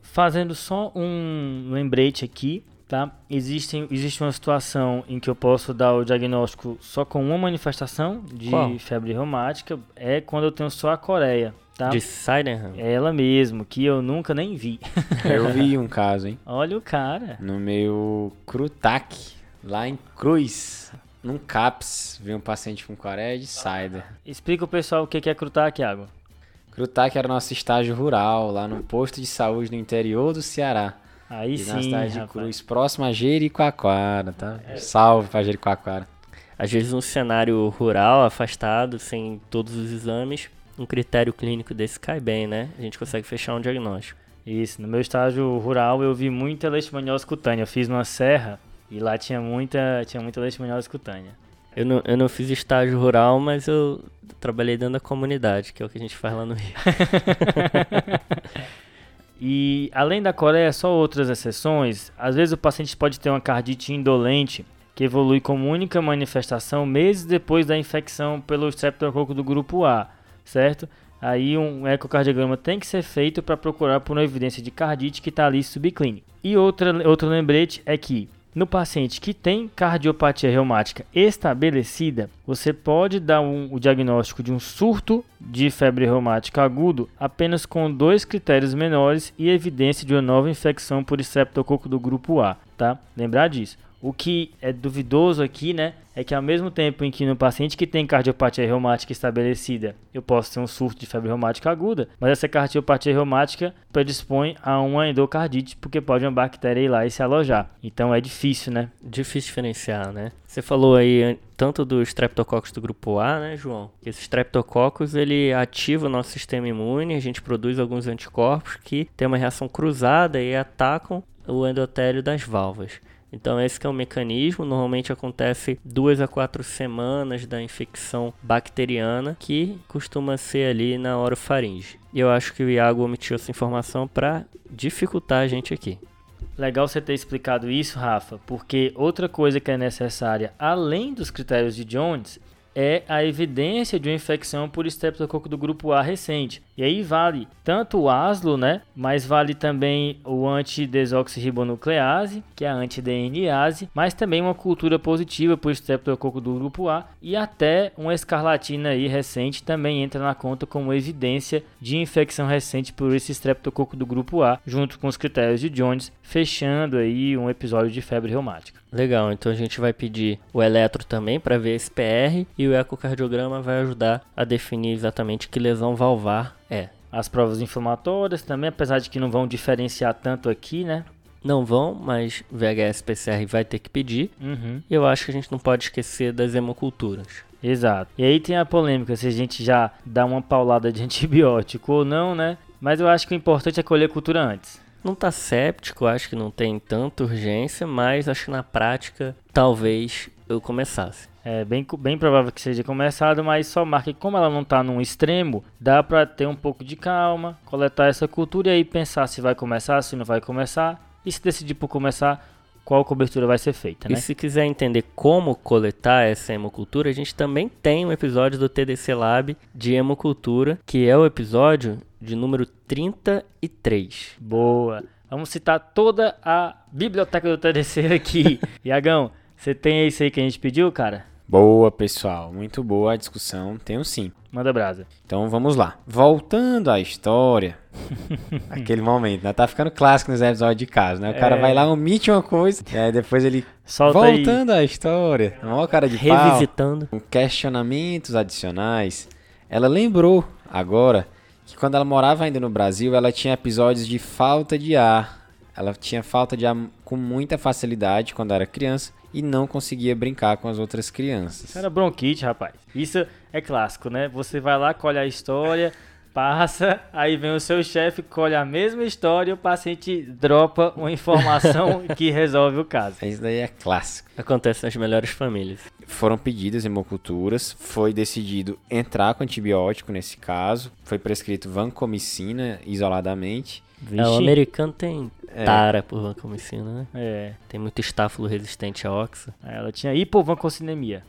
Fazendo só um lembrete aqui, tá? Existe, existe uma situação em que eu posso dar o diagnóstico só com uma manifestação de Qual? febre reumática, é quando eu tenho só a coreia, tá? De Sydenham. É ela mesmo, que eu nunca nem vi. Eu vi um caso, hein? Olha o cara. No meu Crutac, lá em Cruz. Num CAPS, vi um paciente com coreia de cider. Explica o pessoal o que é Crutac, Thiago. Crutac era nosso estágio rural, lá no posto de saúde no interior do Ceará. Aí E sim, na cidade de rapaz. Cruz, próximo a Jericoacoara, tá? Salve pra Jericoacoara. Às vezes, um cenário rural, afastado, sem todos os exames, um critério clínico desse cai bem, né? A gente consegue fechar um diagnóstico. Isso, no meu estágio rural eu vi muita leishmaniose cutânea. Eu fiz numa serra e lá tinha muita, tinha muita leishmaniose cutânea. Eu não, eu não fiz estágio rural, mas eu trabalhei dentro da comunidade, que é o que a gente faz lá no Rio. E além da coreia, só outras exceções. Às vezes o paciente pode ter uma cardite indolente que evolui como única manifestação meses depois da infecção pelo streptococo do grupo A, certo? Aí um ecocardiograma tem que ser feito para procurar por uma evidência de cardite que está ali subclínica. E outra, outro lembrete é que no paciente que tem cardiopatia reumática estabelecida, você pode dar um- o diagnóstico de um surto de febre reumática agudo apenas com dois critérios menores e evidência de uma nova infecção por streptococo do grupo A, tá? Lembrar disso. O que é duvidoso aqui, né, é que ao mesmo tempo em que no paciente que tem cardiopatia reumática estabelecida, eu posso ter um surto de febre reumática aguda, mas essa cardiopatia reumática predispõe a uma endocardite, porque pode uma bactéria ir lá e se alojar. Então é difícil, né? Difícil diferenciar, né? Você falou aí an- tanto dos streptococcus do grupo A, né, João? Que esses streptococcus, ele ativa o nosso sistema imune, a gente produz alguns anticorpos que tem uma reação cruzada e atacam o endotélio das válvulas. Então esse é o mecanismo, normalmente acontece duas a quatro semanas da infecção bacteriana, que costuma ser ali na orofaringe. E eu acho que o Iago omitiu essa informação para dificultar a gente aqui. Legal você ter explicado isso, Rafa, porque outra coisa que é necessária, além dos critérios de Jones, é a evidência de uma infecção por streptococo do grupo A recente. E aí vale tanto o ASLO, né? Mas vale também o antidesoxirribonuclease, que é a anti-DNase, mas também uma cultura positiva por streptococo do grupo A e até uma escarlatina aí recente também entra na conta como evidência de infecção recente por esse streptococo do grupo A, junto com os critérios de Jones, fechando aí um episódio de febre reumática. Legal, então a gente vai pedir o eletro também para ver esse PR e o ecocardiograma vai ajudar a definir exatamente que lesão valvar é. As provas inflamatórias também, apesar de que não vão diferenciar tanto aqui, né? Não vão, mas VHS PCR vai ter que pedir. Uhum. E eu acho que a gente não pode esquecer das hemoculturas. Exato. E aí tem a polêmica se a gente já dá uma paulada de antibiótico ou não, né? Mas eu acho que o importante é colher cultura antes. Não tá séptico, acho que não tem tanta urgência, mas acho que na prática talvez eu começasse. É bem, bem provável que seja começado, mas só marca que como ela não está num extremo, dá para ter um pouco de calma, coletar essa cultura e aí pensar se vai começar, se não vai começar. E se decidir por começar, qual cobertura vai ser feita, E né? se quiser entender como coletar essa hemocultura, a gente também tem um episódio do TDC Lab de hemocultura, que é o episódio de número 33. Boa. Vamos citar toda a biblioteca do TDC aqui. Iagão, você tem esse aí que a gente pediu, cara? Boa, pessoal. Muito boa a discussão. Tenho sim. Manda brasa. Então vamos lá. Voltando à história, aquele momento, né? Tá ficando clássico nos episódios de casa, né? O cara É. vai lá, omite uma coisa, e aí depois ele. Solta aí. Voltando à história, uma cara de pau, Revisitando. com questionamentos adicionais, ela lembrou agora que quando ela morava ainda no Brasil, ela tinha episódios de falta de ar. Ela tinha falta de ar com muita facilidade quando era criança e não conseguia brincar com as outras crianças. Isso era bronquite, rapaz. Isso é clássico, né? Você vai lá, colhe a história, passa, aí vem o seu chefe, colhe a mesma história e o paciente dropa uma informação que resolve o caso. Isso daí é clássico. Acontece nas melhores famílias. Foram pedidas hemoculturas, foi decidido entrar com antibiótico nesse caso, foi prescrito vancomicina isoladamente. É, o americano tem É. tara por vancomicina, né? É, Tem muito estáfilo resistente a oxa. ela tinha hipovacocinemia.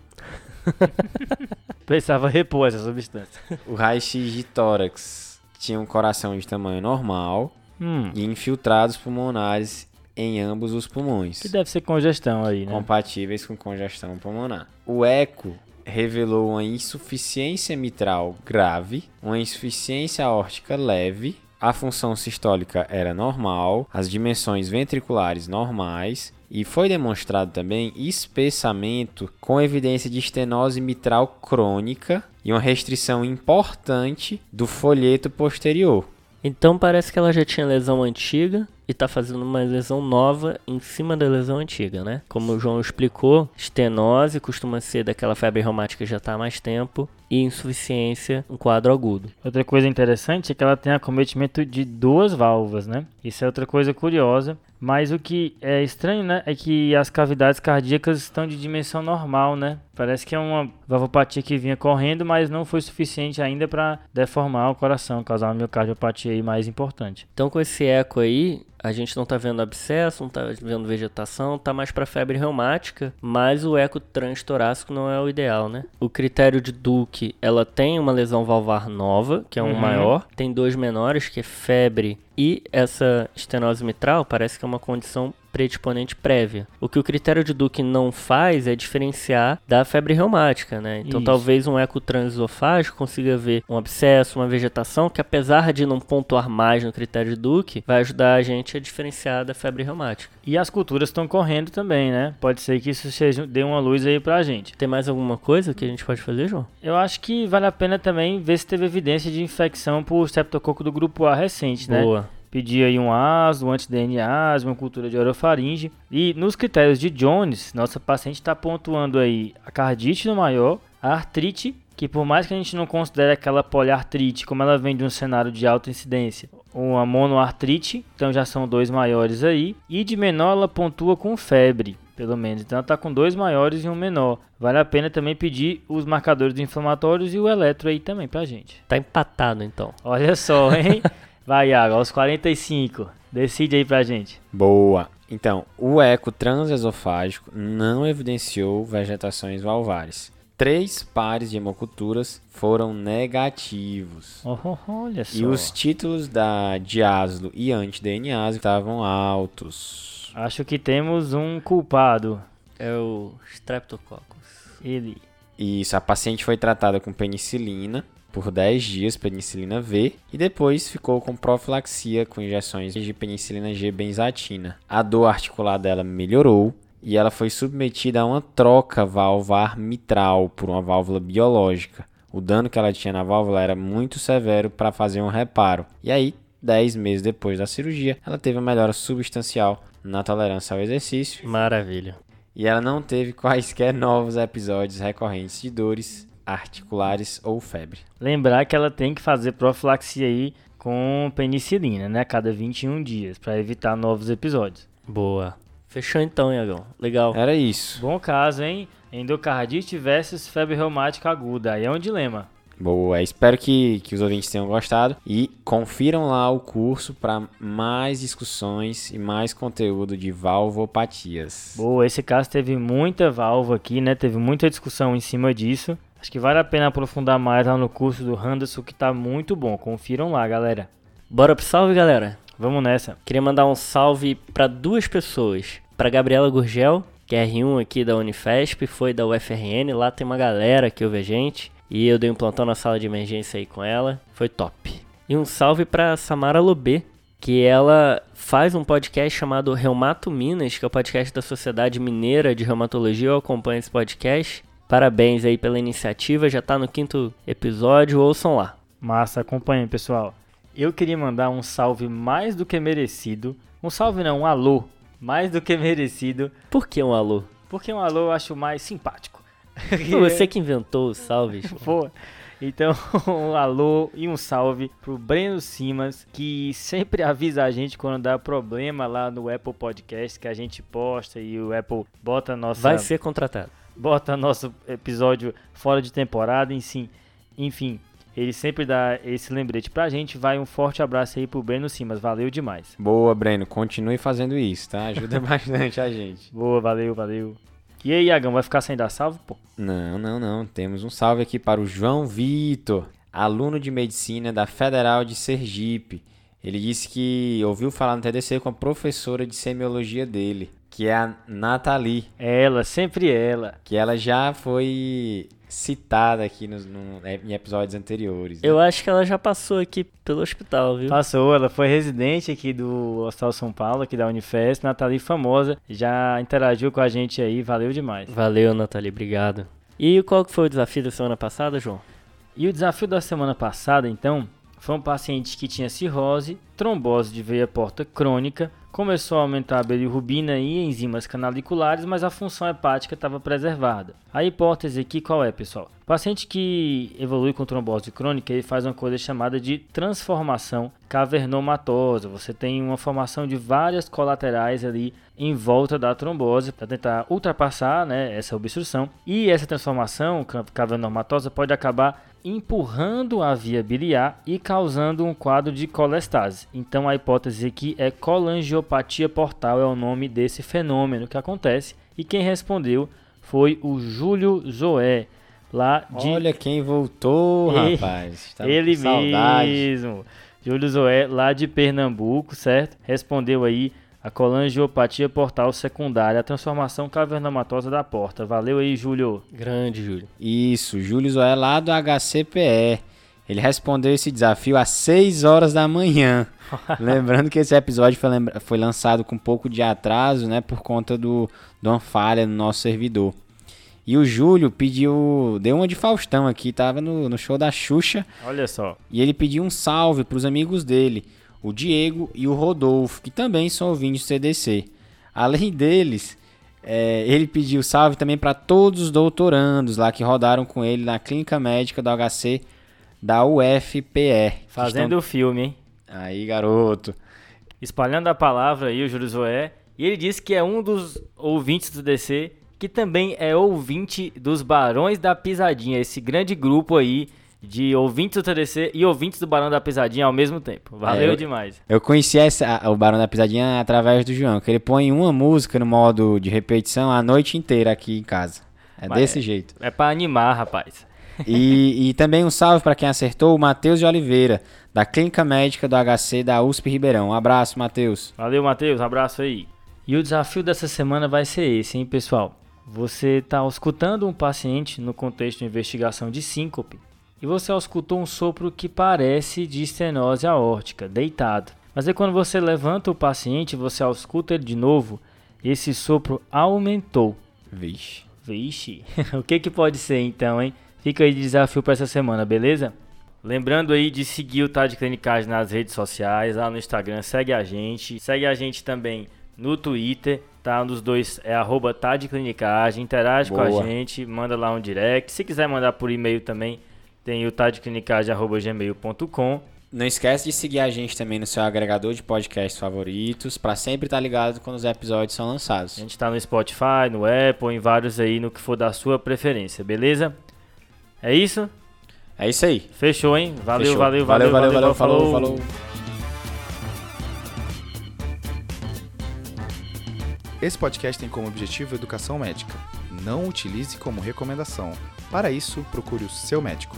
Precisava repor essa substância. O raio-x de tórax tinha um coração de tamanho normal Hum, e infiltrados pulmonares em ambos os pulmões, que deve ser congestão aí, né? compatíveis com congestão pulmonar. O eco revelou uma insuficiência mitral grave, uma insuficiência aórtica leve, a função sistólica era normal, as dimensões ventriculares normais e foi demonstrado também espessamento com evidência de estenose mitral crônica e uma restrição importante do folheto posterior. Então parece que ela já tinha lesão antiga e tá fazendo uma lesão nova em cima da lesão antiga, né? Como o João explicou, estenose costuma ser daquela febre reumática que já tá há mais tempo e insuficiência, um quadro agudo. Outra coisa interessante é que ela tem acometimento de duas válvulas, né? Isso é outra coisa curiosa. Mas o que é estranho, né? É que as cavidades cardíacas estão de dimensão normal, né? Parece que é uma valvopatia que vinha correndo, mas não foi suficiente ainda para deformar o coração, causar uma miocardiopatia mais importante. Então com esse eco aí, a gente não tá vendo abscesso, não tá vendo vegetação, tá mais para febre reumática, mas o eco transtorácico não é o ideal, né? O critério de Duke, ela tem uma lesão valvar nova, que é um Uhum. maior, tem dois menores, que é febre e essa estenose mitral, parece que é uma condição predisponente prévia. O que o critério de Duke não faz é diferenciar da febre reumática, né? Então Isso. talvez um eco transesofágico consiga ver um abscesso, uma vegetação, que apesar de não pontuar mais no critério de Duke, vai ajudar a gente a diferenciar da febre reumática. E as culturas estão correndo também, né? Pode ser que isso seja, dê uma luz aí pra gente. Tem mais alguma coisa que a gente pode fazer, João? Eu acho que vale a pena também ver se teve evidência de infecção por streptococo do grupo A recente, né? Boa. Pedir aí um ASO, um anti-DNA, uma cultura de orofaringe. E nos critérios de Jones, nossa paciente está pontuando aí a cardite no maior, a artrite, que por mais que a gente não considere aquela poliartrite, como ela vem de um cenário de alta incidência, uma monoartrite, então já são dois maiores aí, e de menor ela pontua com febre. Pelo menos, então ela tá com dois maiores e um menor. Vale a pena também pedir os marcadores inflamatórios e o eletro aí também pra gente. Tá empatado então. Olha só, hein? Vai, Iago, aos 45. Decide aí pra gente. Boa. Então, o eco transesofágico não evidenciou vegetações valvares. Três pares de hemoculturas foram negativos. Oh, oh, olha só. E os títulos da diásilo e anti-DNase estavam altos. Acho que temos um culpado. É o Streptococcus. Ele. Isso, a paciente foi tratada com penicilina por 10 dias, penicilina V, e depois ficou com profilaxia com injeções de penicilina G benzatina. A dor articular dela melhorou e ela foi submetida a uma troca valvar mitral por uma válvula biológica. O dano que ela tinha na válvula era muito severo para fazer um reparo. E aí, 10 meses depois da cirurgia, ela teve uma melhora substancial na tolerância ao exercício Maravilha. e ela não teve quaisquer novos episódios recorrentes de dores articulares ou febre. Lembrar que ela tem que fazer profilaxia aí com penicilina, né? Cada 21 dias, para evitar novos episódios. Boa. Fechou então, Iagão. Legal. Era isso. Bom caso, hein? Endocardite versus febre reumática aguda. Aí é um dilema. Boa, espero que, que os ouvintes tenham gostado e confiram lá o curso para mais discussões e mais conteúdo de valvopatias. Boa, esse caso teve muita válvula aqui, né? Teve muita discussão em cima disso. Acho que vale a pena aprofundar mais lá no curso do Henderson, que tá muito bom. Confiram lá, galera. Bora pro salve, galera? Vamos nessa. Queria mandar um salve para duas pessoas. Para Gabriela Gurgel, que é R1 aqui da Unifesp, foi da UFRN. Lá tem uma galera que ouve a gente. E eu dei um plantão na sala de emergência aí com ela. Foi top. E um salve para Samara Lobê, que ela faz um podcast chamado Reumato Minas, que é o podcast da Sociedade Mineira de Reumatologia. Eu acompanho esse podcast. Parabéns aí pela iniciativa, já tá no quinto episódio, ouçam lá. Massa, acompanhem, pessoal. Eu queria mandar um salve mais do que merecido. Um salve não, um alô. Mais do que merecido. Por que um alô? Porque um alô eu acho mais simpático. Foi você que inventou os salves. Pô. Então, um alô e um salve pro Breno Simas, que sempre avisa a gente quando dá problema lá no Apple Podcast, que a gente posta e o Apple bota nossa. Vai ser contratado. Bota nosso episódio fora de temporada, enfim. Enfim, ele sempre dá esse lembrete pra gente. Vai um forte abraço aí pro Breno Simas. Valeu demais. Boa, Breno. Continue fazendo isso, tá? Ajuda bastante a gente. Boa, valeu, valeu. E aí, Iagão, vai ficar sem dar salve, pô? Não, não, não. Temos um salve aqui para o João Vitor, aluno de medicina da Federal de Sergipe. Ele disse que ouviu falar no TDC com a professora de semiologia dele, que é a Nathalie. Ela, sempre ela. Que ela já foi citada aqui nos, no, em episódios anteriores. Né? Eu acho que ela já passou aqui pelo hospital, viu? Passou, ela foi residente aqui do Hospital São Paulo, aqui da Unifesp, Nathalie famosa, já interagiu com a gente aí, valeu demais. Valeu, Nathalie, obrigado. E qual que foi o desafio da semana passada, João? E o desafio da semana passada, então, foi um paciente que tinha cirrose, trombose de veia porta crônica, começou a aumentar a bilirrubina e enzimas canaliculares, mas a função hepática estava preservada. A hipótese aqui qual é, pessoal? O paciente que evolui com trombose crônica, ele faz uma coisa chamada de transformação cavernomatosa. Você tem uma formação de várias colaterais ali em volta da trombose para tentar ultrapassar né, essa obstrução. E essa transformação cavernomatosa pode acabar empurrando a via biliar e causando um quadro de colestase. Então a hipótese aqui é colangiopatia portal é o nome desse fenômeno que acontece e quem respondeu foi o Júlio Zoé lá de Olha quem voltou, rapaz. ele mesmo. Júlio Zoé lá de Pernambuco, certo? Respondeu aí a colangiopatia portal secundária, a transformação cavernomatosa da porta. Valeu aí, Júlio. Grande, Júlio. Isso, Júlio Zoé lá do HCPE. Ele respondeu esse desafio às 6 horas da manhã. Lembrando que esse episódio foi, foi, lançado com um pouco de atraso, né? Por conta do, de uma falha no nosso servidor. E o Júlio pediu. Deu uma de Faustão aqui, tava no, no show da Xuxa. Olha só. E ele pediu um salve para os amigos dele o Diego e o Rodolfo, que também são ouvintes do CDC. Além deles, é, ele pediu salve também para todos os doutorandos lá que rodaram com ele na clínica médica do HC da UFPE. Fazendo o estão... filme, hein? Aí, garoto. Espalhando a palavra aí, o Júlio Zoé. E ele disse que é um dos ouvintes do DC, que também é ouvinte dos Barões da Pisadinha, esse grande grupo aí de ouvintes do TDC e ouvintes do Barão da Pisadinha ao mesmo tempo. Valeu é, eu, demais. Eu conheci essa, o Barão da Pisadinha através do João, que ele põe uma música no modo de repetição a noite inteira aqui em casa. É Mas desse é, jeito. É para animar, rapaz. E, e também um salve para quem acertou, o Matheus de Oliveira, da Clínica Médica do HC da USP Ribeirão. Um abraço, Matheus. Valeu, Matheus. Um abraço aí. E o desafio dessa semana vai ser esse, hein, pessoal? Você está escutando um paciente no contexto de investigação de síncope e você escutou um sopro que parece de estenose aórtica, deitado. Mas aí quando você levanta o paciente, você escuta ele de novo, esse sopro aumentou. Vixe. Vixe. o que que pode ser então, hein? Fica aí de desafio para essa semana, beleza? Lembrando aí de seguir o Tad Clinicagem nas redes sociais, lá no Instagram, segue a gente. Segue a gente também no Twitter, tá? Um dos dois é arroba Clinicagem, interage Boa. com a gente, manda lá um direct. Se quiser mandar por e-mail também, tem o tadclinicagem.gmail.com. Não esquece de seguir a gente também no seu agregador de podcasts favoritos, para sempre estar tá ligado quando os episódios são lançados. A gente está no Spotify, no Apple, em vários aí, no que for da sua preferência, beleza? É isso? É isso aí. Fechou, hein? Valeu, Fechou. valeu, valeu, valeu, valeu, valeu, falou. falou. Esse podcast tem como objetivo educação médica. Não utilize como recomendação. Para isso, procure o seu médico.